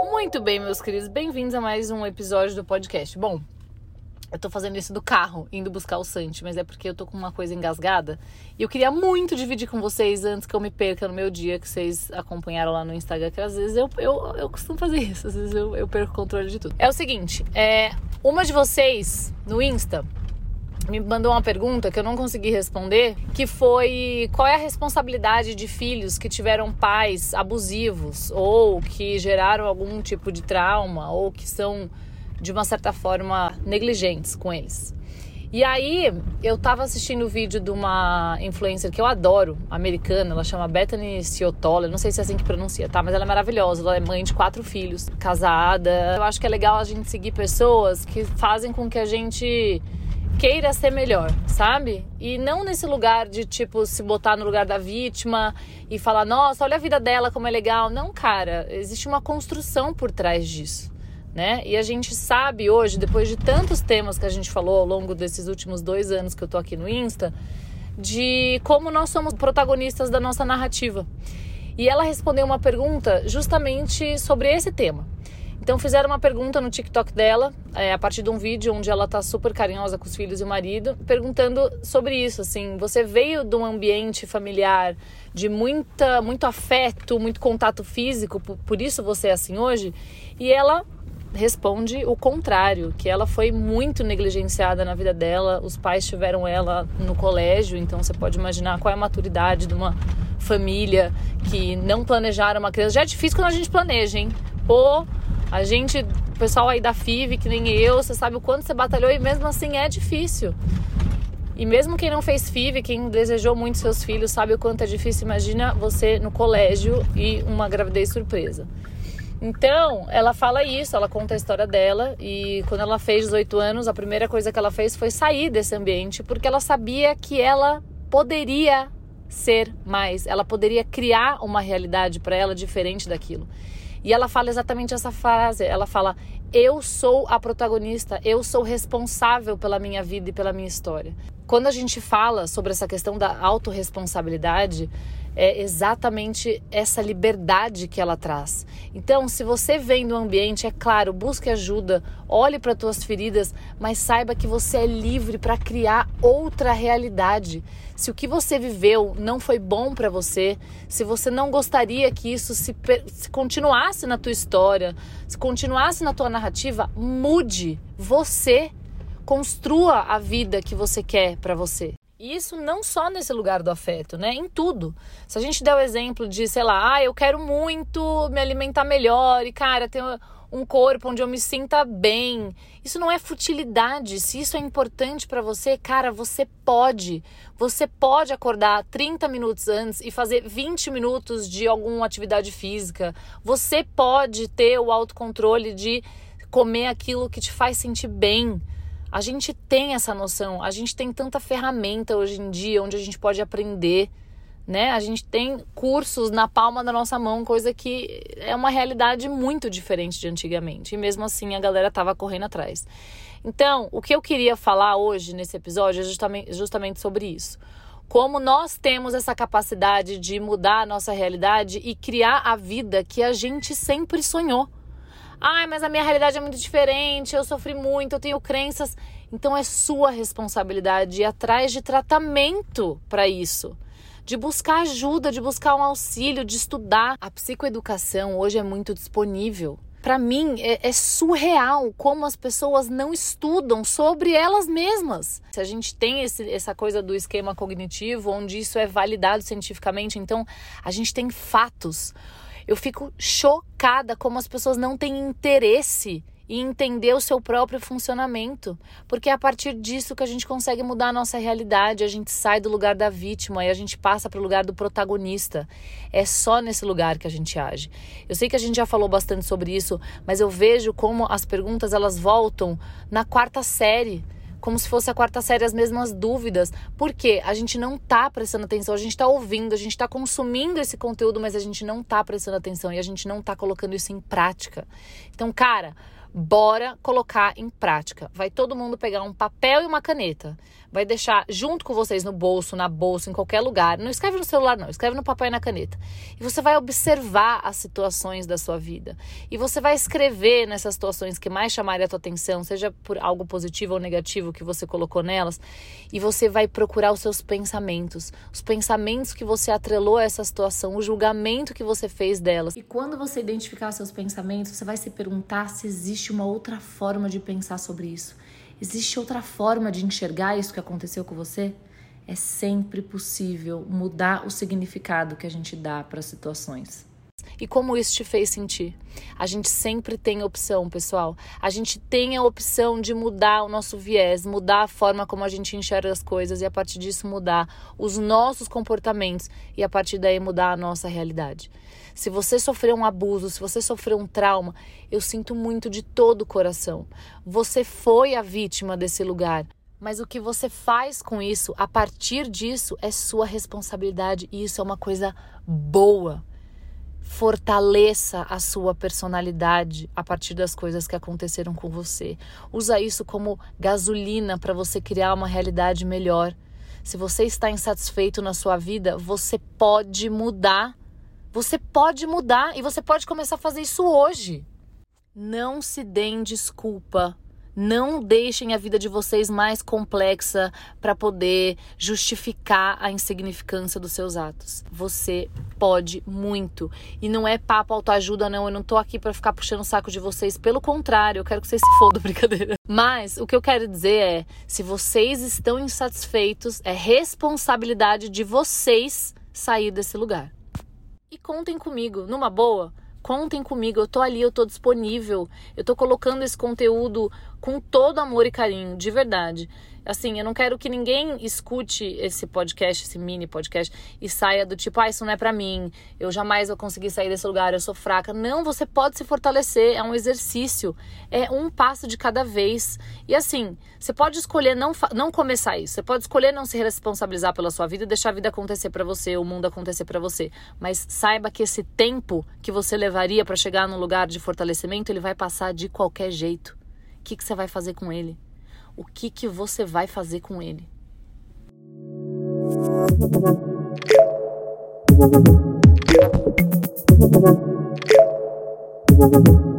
Muito bem, meus queridos, bem-vindos a mais um episódio do podcast. Bom, eu tô fazendo isso do carro, indo buscar o Santi, mas é porque eu tô com uma coisa engasgada. E eu queria muito dividir com vocês antes que eu me perca no meu dia, que vocês acompanharam lá no Instagram, que às vezes eu, eu, eu costumo fazer isso, às vezes eu, eu perco o controle de tudo. É o seguinte, é, uma de vocês no Insta me mandou uma pergunta que eu não consegui responder, que foi qual é a responsabilidade de filhos que tiveram pais abusivos ou que geraram algum tipo de trauma ou que são de uma certa forma negligentes com eles. E aí, eu tava assistindo o vídeo de uma influencer que eu adoro, americana, ela chama Bethany Ciotola, não sei se é assim que pronuncia, tá? Mas ela é maravilhosa, ela é mãe de quatro filhos, casada. Eu acho que é legal a gente seguir pessoas que fazem com que a gente queira ser melhor, sabe? E não nesse lugar de tipo se botar no lugar da vítima e falar, nossa, olha a vida dela como é legal. Não, cara, existe uma construção por trás disso né? E a gente sabe hoje, depois de tantos temas que a gente falou ao longo desses últimos dois anos que eu tô aqui no Insta, de como nós somos protagonistas da nossa narrativa. E ela respondeu uma pergunta justamente sobre esse tema. Então fizeram uma pergunta no TikTok dela, é, a partir de um vídeo onde ela tá super carinhosa com os filhos e o marido, perguntando sobre isso, assim, você veio de um ambiente familiar de muita, muito afeto, muito contato físico, por, por isso você é assim hoje? E ela responde o contrário, que ela foi muito negligenciada na vida dela, os pais tiveram ela no colégio, então você pode imaginar qual é a maturidade de uma família que não planejaram uma criança. Já é difícil quando a gente planeja, hein? Pô, a gente, o pessoal aí da FIV, que nem eu, você sabe o quanto você batalhou e mesmo assim é difícil. E mesmo quem não fez FIV, quem desejou muito seus filhos, sabe o quanto é difícil. Imagina você no colégio e uma gravidez surpresa. Então, ela fala isso, ela conta a história dela e quando ela fez 18 anos, a primeira coisa que ela fez foi sair desse ambiente, porque ela sabia que ela poderia ser mais, ela poderia criar uma realidade para ela diferente daquilo. E ela fala exatamente essa frase, ela fala: "Eu sou a protagonista, eu sou responsável pela minha vida e pela minha história". Quando a gente fala sobre essa questão da autorresponsabilidade, é exatamente essa liberdade que ela traz. Então, se você vem do ambiente, é claro, busque ajuda, olhe para tuas feridas, mas saiba que você é livre para criar outra realidade. Se o que você viveu não foi bom para você, se você não gostaria que isso se, se continuasse na tua história, se continuasse na tua narrativa, mude você construa a vida que você quer para você. Isso não só nesse lugar do afeto, né? Em tudo. Se a gente der o exemplo de, sei lá, ah, eu quero muito me alimentar melhor e, cara, ter um corpo onde eu me sinta bem. Isso não é futilidade. Se isso é importante para você, cara, você pode. Você pode acordar 30 minutos antes e fazer 20 minutos de alguma atividade física. Você pode ter o autocontrole de comer aquilo que te faz sentir bem. A gente tem essa noção, a gente tem tanta ferramenta hoje em dia onde a gente pode aprender, né? A gente tem cursos na palma da nossa mão, coisa que é uma realidade muito diferente de antigamente. E mesmo assim a galera tava correndo atrás. Então, o que eu queria falar hoje nesse episódio é justamente, justamente sobre isso como nós temos essa capacidade de mudar a nossa realidade e criar a vida que a gente sempre sonhou. Ai, mas a minha realidade é muito diferente, eu sofri muito, eu tenho crenças. Então é sua responsabilidade ir atrás de tratamento para isso. De buscar ajuda, de buscar um auxílio, de estudar. A psicoeducação hoje é muito disponível. Para mim, é, é, surreal como as pessoas não estudam sobre elas mesmas. Se a gente tem esse, essa coisa do esquema cognitivo, onde isso é validado cientificamente, então a gente tem fatos. Eu fico chocada como as pessoas não têm interesse em entender o seu próprio funcionamento, porque é a partir disso que a gente consegue mudar a nossa realidade, a gente sai do lugar da vítima e a gente passa para o lugar do protagonista. É só nesse lugar que a gente age. Eu sei que a gente já falou bastante sobre isso, mas eu vejo como as perguntas elas voltam na quarta série como se fosse a quarta série as mesmas dúvidas. Porque a gente não tá prestando atenção, a gente tá ouvindo, a gente tá consumindo esse conteúdo, mas a gente não tá prestando atenção e a gente não tá colocando isso em prática. Então, cara, Bora colocar em prática. Vai todo mundo pegar um papel e uma caneta. Vai deixar junto com vocês no bolso, na bolsa, em qualquer lugar. Não escreve no celular, não. Escreve no papel e na caneta. E você vai observar as situações da sua vida. E você vai escrever nessas situações que mais chamarem a tua atenção, seja por algo positivo ou negativo que você colocou nelas. E você vai procurar os seus pensamentos. Os pensamentos que você atrelou a essa situação, o julgamento que você fez delas. E quando você identificar seus pensamentos, você vai se perguntar se existe uma outra forma de pensar sobre isso. Existe outra forma de enxergar isso que aconteceu com você? É sempre possível mudar o significado que a gente dá para as situações e como isso te fez sentir. A gente sempre tem opção, pessoal. A gente tem a opção de mudar o nosso viés, mudar a forma como a gente enxerga as coisas e a partir disso mudar os nossos comportamentos e a partir daí mudar a nossa realidade. Se você sofreu um abuso, se você sofreu um trauma, eu sinto muito de todo o coração. Você foi a vítima desse lugar. Mas o que você faz com isso, a partir disso, é sua responsabilidade e isso é uma coisa boa fortaleça a sua personalidade a partir das coisas que aconteceram com você. Usa isso como gasolina para você criar uma realidade melhor. Se você está insatisfeito na sua vida, você pode mudar. Você pode mudar e você pode começar a fazer isso hoje. Não se deem desculpa não deixem a vida de vocês mais complexa para poder justificar a insignificância dos seus atos. Você pode muito. E não é papo autoajuda, não. Eu não tô aqui para ficar puxando o saco de vocês. Pelo contrário, eu quero que vocês se fodam, brincadeira. Mas o que eu quero dizer é: se vocês estão insatisfeitos, é responsabilidade de vocês sair desse lugar. E contem comigo, numa boa contem comigo, eu tô ali, eu tô disponível. Eu tô colocando esse conteúdo com todo amor e carinho, de verdade. Assim, eu não quero que ninguém escute esse podcast, esse mini podcast, e saia do tipo, ah, isso não é para mim, eu jamais vou conseguir sair desse lugar, eu sou fraca. Não, você pode se fortalecer, é um exercício, é um passo de cada vez. E assim, você pode escolher não, não começar isso, você pode escolher não se responsabilizar pela sua vida e deixar a vida acontecer para você, o mundo acontecer para você. Mas saiba que esse tempo que você levaria para chegar num lugar de fortalecimento, ele vai passar de qualquer jeito. O que, que você vai fazer com ele? o que, que você vai fazer com ele. Thank you.